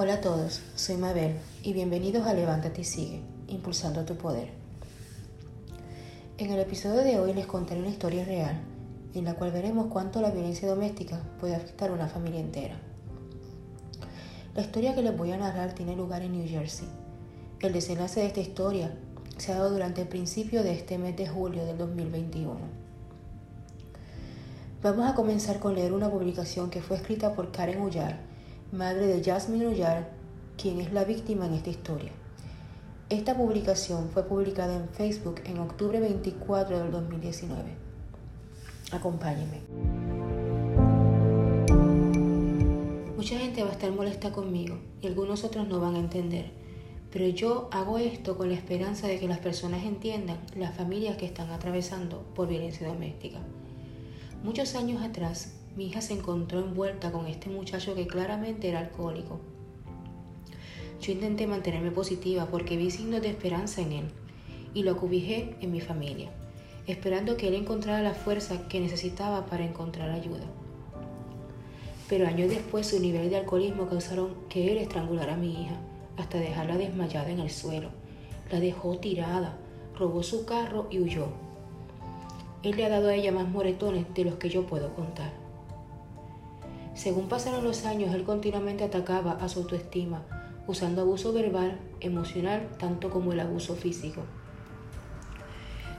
Hola a todos, soy Mabel y bienvenidos a Levántate y Sigue, impulsando tu poder. En el episodio de hoy les contaré una historia real en la cual veremos cuánto la violencia doméstica puede afectar a una familia entera. La historia que les voy a narrar tiene lugar en New Jersey. El desenlace de esta historia se ha dado durante el principio de este mes de julio del 2021. Vamos a comenzar con leer una publicación que fue escrita por Karen Ullar, madre de Jasmine Ullar, quien es la víctima en esta historia. Esta publicación fue publicada en Facebook en octubre 24 del 2019. Acompáñenme. Mucha gente va a estar molesta conmigo y algunos otros no van a entender, pero yo hago esto con la esperanza de que las personas entiendan las familias que están atravesando por violencia doméstica. Muchos años atrás, mi hija se encontró envuelta con este muchacho que claramente era alcohólico. Yo intenté mantenerme positiva porque vi signos de esperanza en él y lo acubijé en mi familia, esperando que él encontrara la fuerza que necesitaba para encontrar ayuda. Pero años después su nivel de alcoholismo causaron que él estrangulara a mi hija hasta dejarla desmayada en el suelo. La dejó tirada, robó su carro y huyó. Él le ha dado a ella más moretones de los que yo puedo contar. Según pasaron los años, él continuamente atacaba a su autoestima, usando abuso verbal, emocional, tanto como el abuso físico.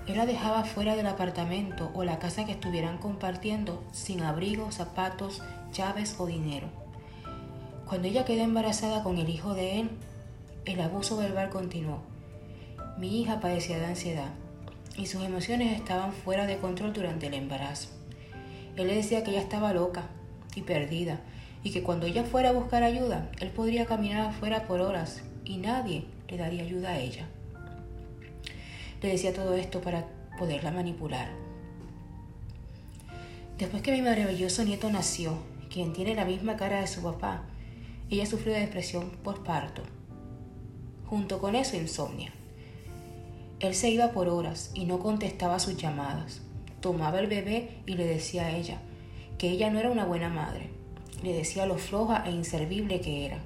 Él la dejaba fuera del apartamento o la casa que estuvieran compartiendo sin abrigo, zapatos, llaves o dinero. Cuando ella quedó embarazada con el hijo de él, el abuso verbal continuó. Mi hija padecía de ansiedad y sus emociones estaban fuera de control durante el embarazo. Él le decía que ella estaba loca, y perdida, y que cuando ella fuera a buscar ayuda, él podría caminar afuera por horas y nadie le daría ayuda a ella. Le decía todo esto para poderla manipular. Después que mi maravilloso nieto nació, quien tiene la misma cara de su papá, ella sufrió de depresión postparto. Junto con eso, insomnia. Él se iba por horas y no contestaba sus llamadas. Tomaba el bebé y le decía a ella, que ella no era una buena madre. Le decía lo floja e inservible que era.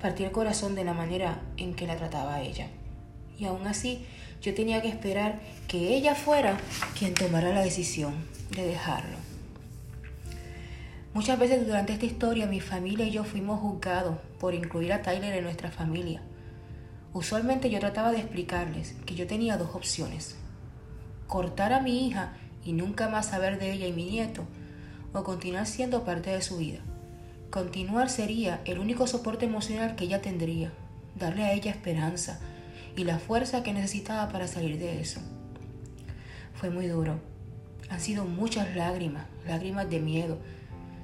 Partí el corazón de la manera en que la trataba ella. Y aún así, yo tenía que esperar que ella fuera quien tomara la decisión de dejarlo. Muchas veces durante esta historia mi familia y yo fuimos juzgados por incluir a Tyler en nuestra familia. Usualmente yo trataba de explicarles que yo tenía dos opciones. Cortar a mi hija y nunca más saber de ella y mi nieto, o continuar siendo parte de su vida. Continuar sería el único soporte emocional que ella tendría, darle a ella esperanza y la fuerza que necesitaba para salir de eso. Fue muy duro. Han sido muchas lágrimas, lágrimas de miedo,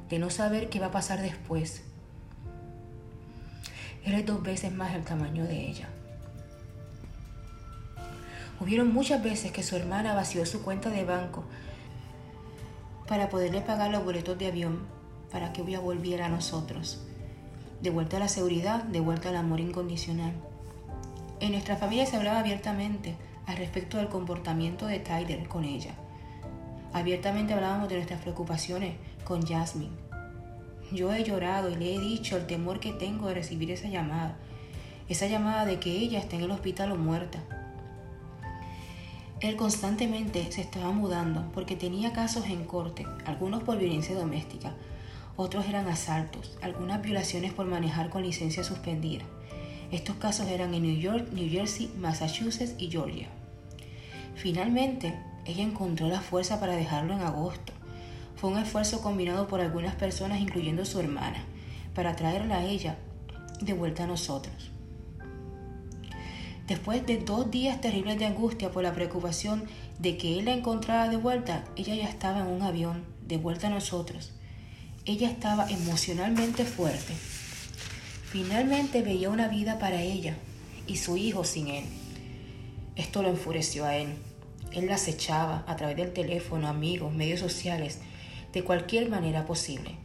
de no saber qué va a pasar después. Él es dos veces más el tamaño de ella. Hubieron muchas veces que su hermana vació su cuenta de banco para poderle pagar los boletos de avión para que ella volviera a nosotros. De vuelta a la seguridad, de vuelta al amor incondicional. En nuestra familia se hablaba abiertamente al respecto del comportamiento de Tyler con ella. Abiertamente hablábamos de nuestras preocupaciones con Jasmine. Yo he llorado y le he dicho el temor que tengo de recibir esa llamada. Esa llamada de que ella está en el hospital o muerta. Él constantemente se estaba mudando porque tenía casos en corte, algunos por violencia doméstica, otros eran asaltos, algunas violaciones por manejar con licencia suspendida. Estos casos eran en New York, New Jersey, Massachusetts y Georgia. Finalmente, ella encontró la fuerza para dejarlo en agosto. Fue un esfuerzo combinado por algunas personas, incluyendo su hermana, para traerla a ella de vuelta a nosotros. Después de dos días terribles de angustia por la preocupación de que él la encontrara de vuelta, ella ya estaba en un avión, de vuelta a nosotros. Ella estaba emocionalmente fuerte. Finalmente veía una vida para ella y su hijo sin él. Esto lo enfureció a él. Él la acechaba a través del teléfono, amigos, medios sociales, de cualquier manera posible.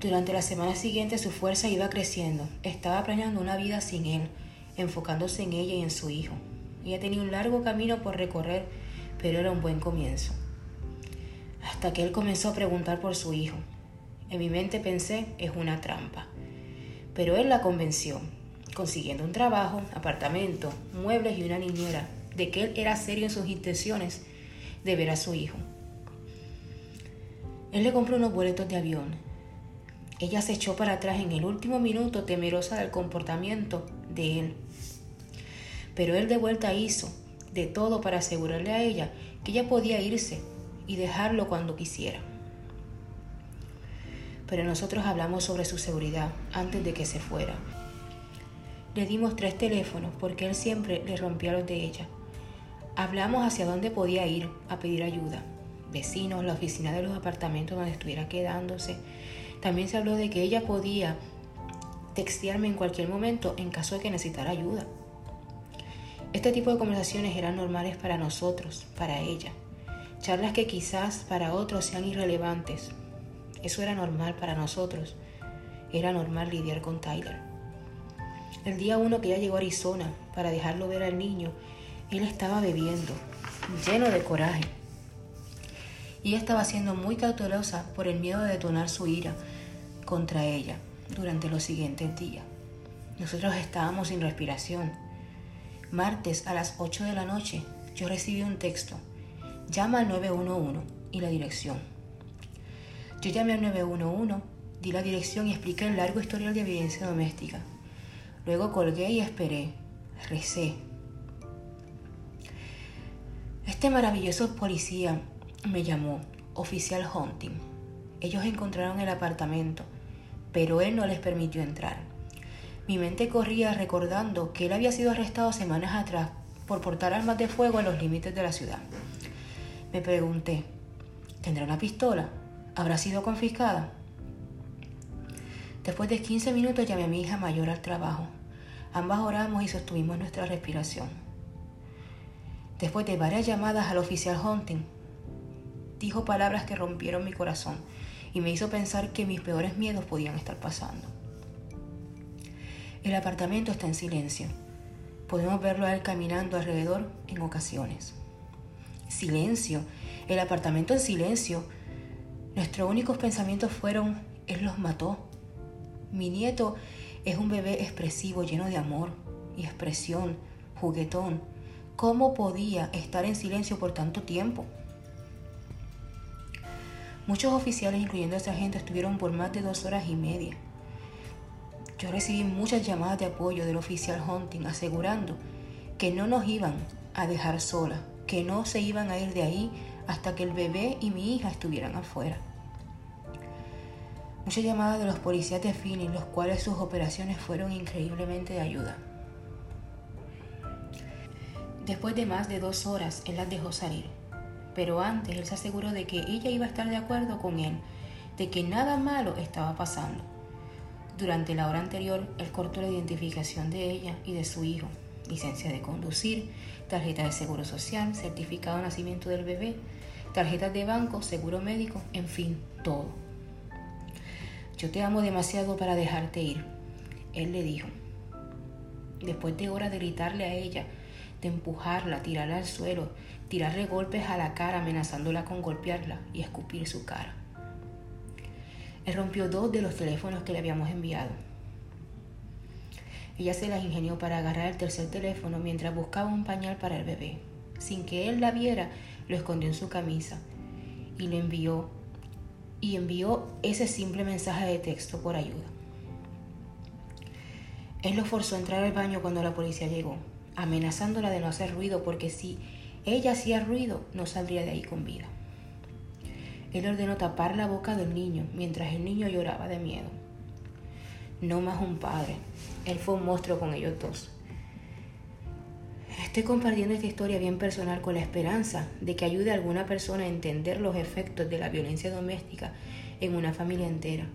Durante la semana siguiente su fuerza iba creciendo. Estaba planeando una vida sin él, enfocándose en ella y en su hijo. Ella tenía un largo camino por recorrer, pero era un buen comienzo. Hasta que él comenzó a preguntar por su hijo. En mi mente pensé, es una trampa. Pero él la convenció, consiguiendo un trabajo, apartamento, muebles y una niñera, de que él era serio en sus intenciones de ver a su hijo. Él le compró unos boletos de avión. Ella se echó para atrás en el último minuto temerosa del comportamiento de él. Pero él de vuelta hizo de todo para asegurarle a ella que ella podía irse y dejarlo cuando quisiera. Pero nosotros hablamos sobre su seguridad antes de que se fuera. Le dimos tres teléfonos porque él siempre le rompía los de ella. Hablamos hacia dónde podía ir a pedir ayuda. Vecinos, la oficina de los apartamentos donde estuviera quedándose. También se habló de que ella podía textearme en cualquier momento en caso de que necesitara ayuda. Este tipo de conversaciones eran normales para nosotros, para ella. Charlas que quizás para otros sean irrelevantes. Eso era normal para nosotros. Era normal lidiar con Tyler. El día uno que ella llegó a Arizona para dejarlo ver al niño, él estaba bebiendo, lleno de coraje. Y estaba siendo muy cautelosa por el miedo de detonar su ira contra ella durante los siguientes días. Nosotros estábamos sin respiración Martes a las 8 de la noche yo recibí un texto. Llama al 911 y la dirección. Yo llamé al 911, di la dirección y expliqué el largo historial de violencia doméstica. Luego colgué y esperé. Recé. Este maravilloso policía me llamó, oficial Hunting. Ellos encontraron el apartamento, pero él no les permitió entrar. Mi mente corría recordando que él había sido arrestado semanas atrás por portar armas de fuego en los límites de la ciudad. Me pregunté, ¿tendrá una pistola? ¿Habrá sido confiscada? Después de 15 minutos llamé a mi hija mayor al trabajo. Ambas oramos y sostuvimos nuestra respiración. Después de varias llamadas al oficial Hunting, dijo palabras que rompieron mi corazón y me hizo pensar que mis peores miedos podían estar pasando. El apartamento está en silencio. Podemos verlo a él caminando alrededor en ocasiones. Silencio. El apartamento en silencio. Nuestros únicos pensamientos fueron, Él los mató. Mi nieto es un bebé expresivo, lleno de amor y expresión, juguetón. ¿Cómo podía estar en silencio por tanto tiempo? Muchos oficiales, incluyendo a esa gente, estuvieron por más de dos horas y media. Yo recibí muchas llamadas de apoyo del oficial Hunting asegurando que no nos iban a dejar sola, que no se iban a ir de ahí hasta que el bebé y mi hija estuvieran afuera. Muchas llamadas de los policías de Phoenix, los cuales sus operaciones fueron increíblemente de ayuda. Después de más de dos horas, él las dejó salir. Pero antes, él se aseguró de que ella iba a estar de acuerdo con él, de que nada malo estaba pasando. Durante la hora anterior, él cortó la identificación de ella y de su hijo, licencia de conducir, tarjeta de seguro social, certificado de nacimiento del bebé, tarjetas de banco, seguro médico, en fin, todo. Yo te amo demasiado para dejarte ir, él le dijo. Después de horas de gritarle a ella, de empujarla, tirarla al suelo, tirarle golpes a la cara amenazándola con golpearla y escupir su cara. Él rompió dos de los teléfonos que le habíamos enviado. Ella se las ingenió para agarrar el tercer teléfono mientras buscaba un pañal para el bebé. Sin que él la viera, lo escondió en su camisa y le envió y envió ese simple mensaje de texto por ayuda. Él lo forzó a entrar al baño cuando la policía llegó, amenazándola de no hacer ruido porque si ella hacía ruido no saldría de ahí con vida. Él ordenó tapar la boca del niño mientras el niño lloraba de miedo. No más un padre. Él fue un monstruo con ellos dos. Estoy compartiendo esta historia bien personal con la esperanza de que ayude a alguna persona a entender los efectos de la violencia doméstica en una familia entera.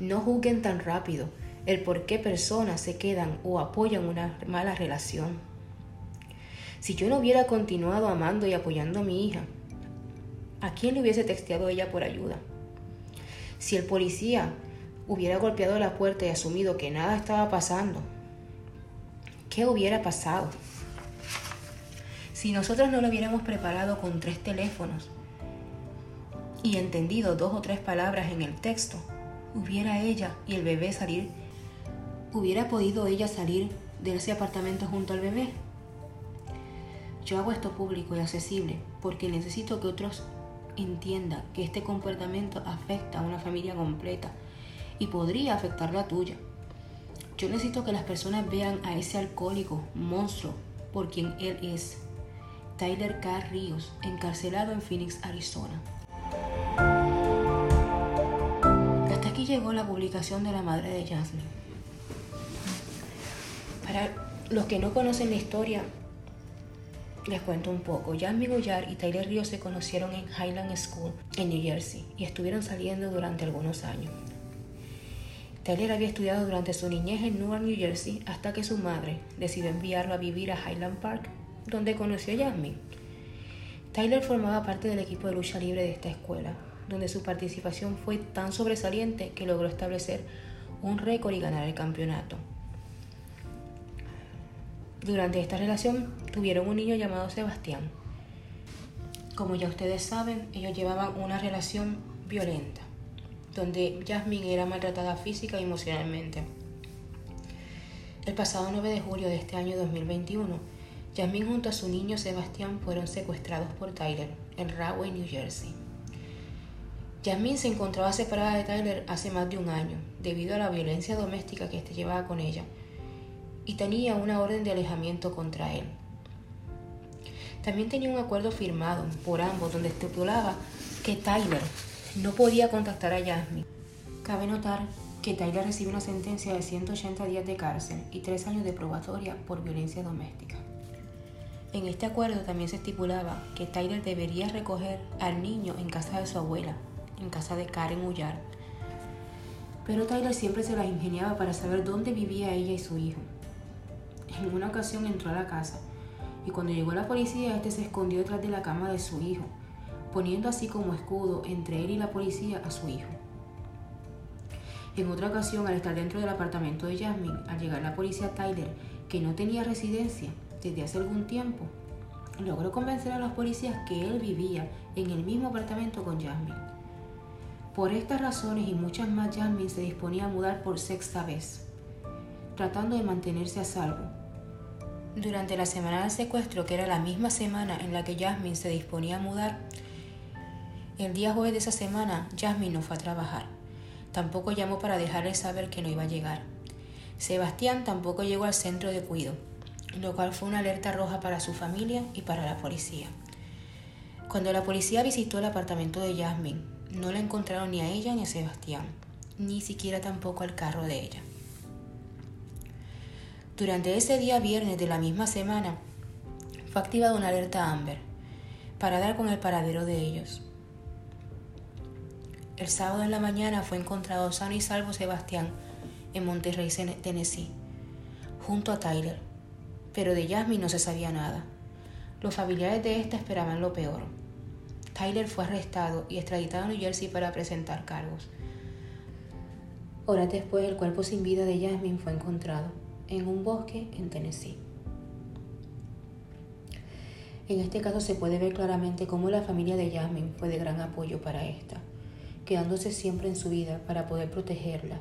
No juzguen tan rápido el por qué personas se quedan o apoyan una mala relación. Si yo no hubiera continuado amando y apoyando a mi hija, ¿A quién le hubiese texteado ella por ayuda? Si el policía hubiera golpeado la puerta y asumido que nada estaba pasando, ¿qué hubiera pasado? Si nosotros no lo hubiéramos preparado con tres teléfonos, y entendido dos o tres palabras en el texto, hubiera ella y el bebé salir, hubiera podido ella salir de ese apartamento junto al bebé. Yo hago esto público y accesible porque necesito que otros entiendan que este comportamiento afecta a una familia completa y podría afectar la tuya. Yo necesito que las personas vean a ese alcohólico monstruo por quien él es. Tyler K. Ríos, encarcelado en Phoenix, Arizona. Hasta aquí llegó la publicación de la madre de Jasmine. Para los que no conocen la historia, les cuento un poco. Jasmine Goyard y Tyler Ríos se conocieron en Highland School en New Jersey y estuvieron saliendo durante algunos años. Tyler había estudiado durante su niñez en Newark, New Jersey, hasta que su madre decidió enviarlo a vivir a Highland Park, donde conoció a Jasmine. Tyler formaba parte del equipo de lucha libre de esta escuela, donde su participación fue tan sobresaliente que logró establecer un récord y ganar el campeonato. Durante esta relación tuvieron un niño llamado Sebastián. Como ya ustedes saben, ellos llevaban una relación violenta donde Jasmine era maltratada física y emocionalmente. El pasado 9 de julio de este año 2021, Jasmine junto a su niño Sebastián fueron secuestrados por Tyler en Rahway, New Jersey. Jasmine se encontraba separada de Tyler hace más de un año debido a la violencia doméstica que éste llevaba con ella y tenía una orden de alejamiento contra él. También tenía un acuerdo firmado por ambos donde estipulaba que Tyler no podía contactar a Jasmine. Cabe notar que Tyler recibe una sentencia de 180 días de cárcel y 3 años de probatoria por violencia doméstica. En este acuerdo también se estipulaba que Tyler debería recoger al niño en casa de su abuela, en casa de Karen Ullar. Pero Tyler siempre se las ingeniaba para saber dónde vivía ella y su hijo. En una ocasión entró a la casa y cuando llegó la policía, este se escondió detrás de la cama de su hijo poniendo así como escudo entre él y la policía a su hijo. En otra ocasión, al estar dentro del apartamento de Jasmine, al llegar la policía Tyler, que no tenía residencia desde hace algún tiempo, logró convencer a los policías que él vivía en el mismo apartamento con Jasmine. Por estas razones y muchas más, Jasmine se disponía a mudar por sexta vez, tratando de mantenerse a salvo. Durante la semana del secuestro, que era la misma semana en la que Jasmine se disponía a mudar, el día jueves de esa semana, Jasmine no fue a trabajar. Tampoco llamó para dejarle saber que no iba a llegar. Sebastián tampoco llegó al centro de cuido, lo cual fue una alerta roja para su familia y para la policía. Cuando la policía visitó el apartamento de Jasmine, no la encontraron ni a ella ni a Sebastián, ni siquiera tampoco al carro de ella. Durante ese día viernes de la misma semana, fue activada una alerta Amber para dar con el paradero de ellos. El sábado en la mañana fue encontrado sano y salvo Sebastián en Monterrey, Tennessee, junto a Tyler, pero de Jasmine no se sabía nada. Los familiares de esta esperaban lo peor. Tyler fue arrestado y extraditado a New Jersey para presentar cargos. Horas después, el cuerpo sin vida de Jasmine fue encontrado en un bosque en Tennessee. En este caso se puede ver claramente cómo la familia de Jasmine fue de gran apoyo para esta quedándose siempre en su vida para poder protegerla.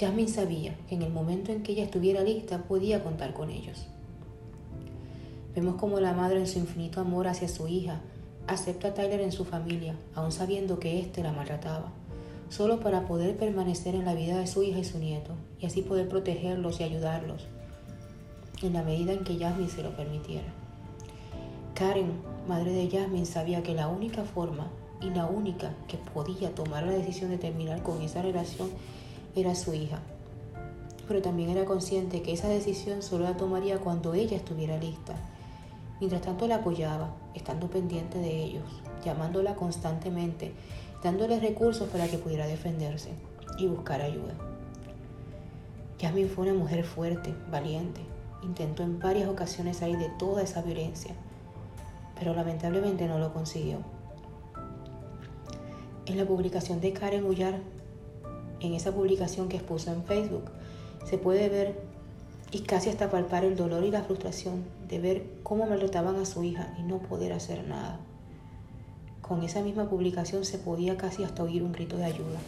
Jasmine sabía que en el momento en que ella estuviera lista podía contar con ellos. Vemos como la madre en su infinito amor hacia su hija acepta a Tyler en su familia, aun sabiendo que éste la maltrataba, solo para poder permanecer en la vida de su hija y su nieto, y así poder protegerlos y ayudarlos, en la medida en que Jasmine se lo permitiera. Karen, madre de Jasmine, sabía que la única forma y la única que podía tomar la decisión de terminar con esa relación era su hija. Pero también era consciente que esa decisión solo la tomaría cuando ella estuviera lista. Mientras tanto la apoyaba, estando pendiente de ellos, llamándola constantemente, dándole recursos para que pudiera defenderse y buscar ayuda. Jasmine fue una mujer fuerte, valiente. Intentó en varias ocasiones salir de toda esa violencia, pero lamentablemente no lo consiguió. En la publicación de Karen Ullar, en esa publicación que expuso en Facebook, se puede ver y casi hasta palpar el dolor y la frustración de ver cómo maltrataban a su hija y no poder hacer nada. Con esa misma publicación se podía casi hasta oír un grito de ayuda.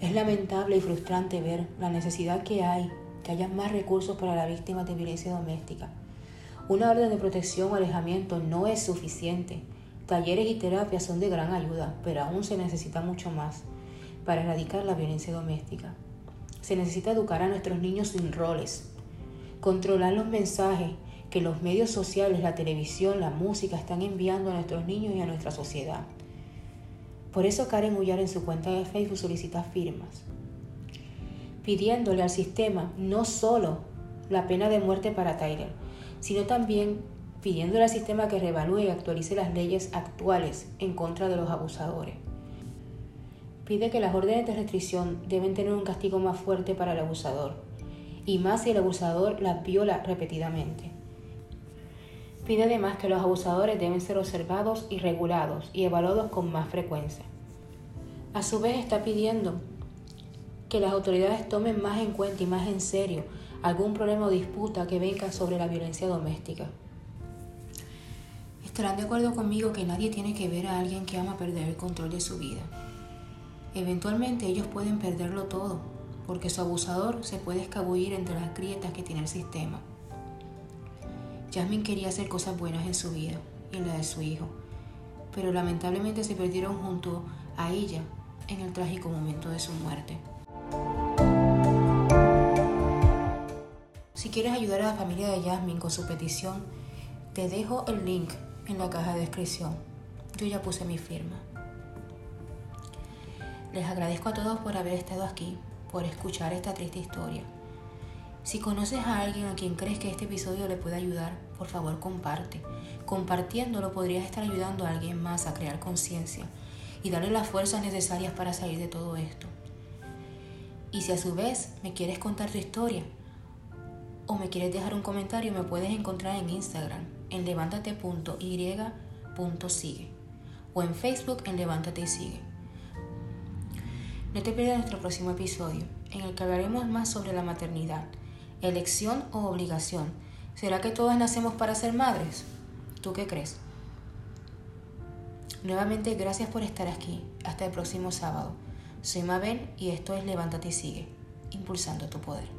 Es lamentable y frustrante ver la necesidad que hay que haya más recursos para las víctimas de violencia doméstica. Una orden de protección o alejamiento no es suficiente. Talleres y terapias son de gran ayuda, pero aún se necesita mucho más para erradicar la violencia doméstica. Se necesita educar a nuestros niños sin roles, controlar los mensajes que los medios sociales, la televisión, la música están enviando a nuestros niños y a nuestra sociedad. Por eso Karen Ullar en su cuenta de Facebook solicita firmas, pidiéndole al sistema no solo la pena de muerte para Tyler, sino también pidiéndole al sistema que reevalúe y actualice las leyes actuales en contra de los abusadores. Pide que las órdenes de restricción deben tener un castigo más fuerte para el abusador, y más si el abusador las viola repetidamente. Pide además que los abusadores deben ser observados y regulados y evaluados con más frecuencia. A su vez está pidiendo que las autoridades tomen más en cuenta y más en serio algún problema o disputa que venga sobre la violencia doméstica. Estarán de acuerdo conmigo que nadie tiene que ver a alguien que ama perder el control de su vida. Eventualmente ellos pueden perderlo todo, porque su abusador se puede escabullir entre las grietas que tiene el sistema. Jasmine quería hacer cosas buenas en su vida y en la de su hijo, pero lamentablemente se perdieron junto a ella en el trágico momento de su muerte. Si quieres ayudar a la familia de Jasmine con su petición, te dejo el link en la caja de descripción. Yo ya puse mi firma. Les agradezco a todos por haber estado aquí, por escuchar esta triste historia. Si conoces a alguien a quien crees que este episodio le puede ayudar, por favor comparte. Compartiéndolo podrías estar ayudando a alguien más a crear conciencia y darle las fuerzas necesarias para salir de todo esto. Y si a su vez me quieres contar tu historia o me quieres dejar un comentario, me puedes encontrar en Instagram en levántate.y.sigue o en Facebook en Levántate y Sigue. No te pierdas nuestro próximo episodio, en el que hablaremos más sobre la maternidad elección o obligación. ¿Será que todas nacemos para ser madres? ¿Tú qué crees? Nuevamente, gracias por estar aquí. Hasta el próximo sábado. Soy Mabel y esto es Levántate y sigue, impulsando tu poder.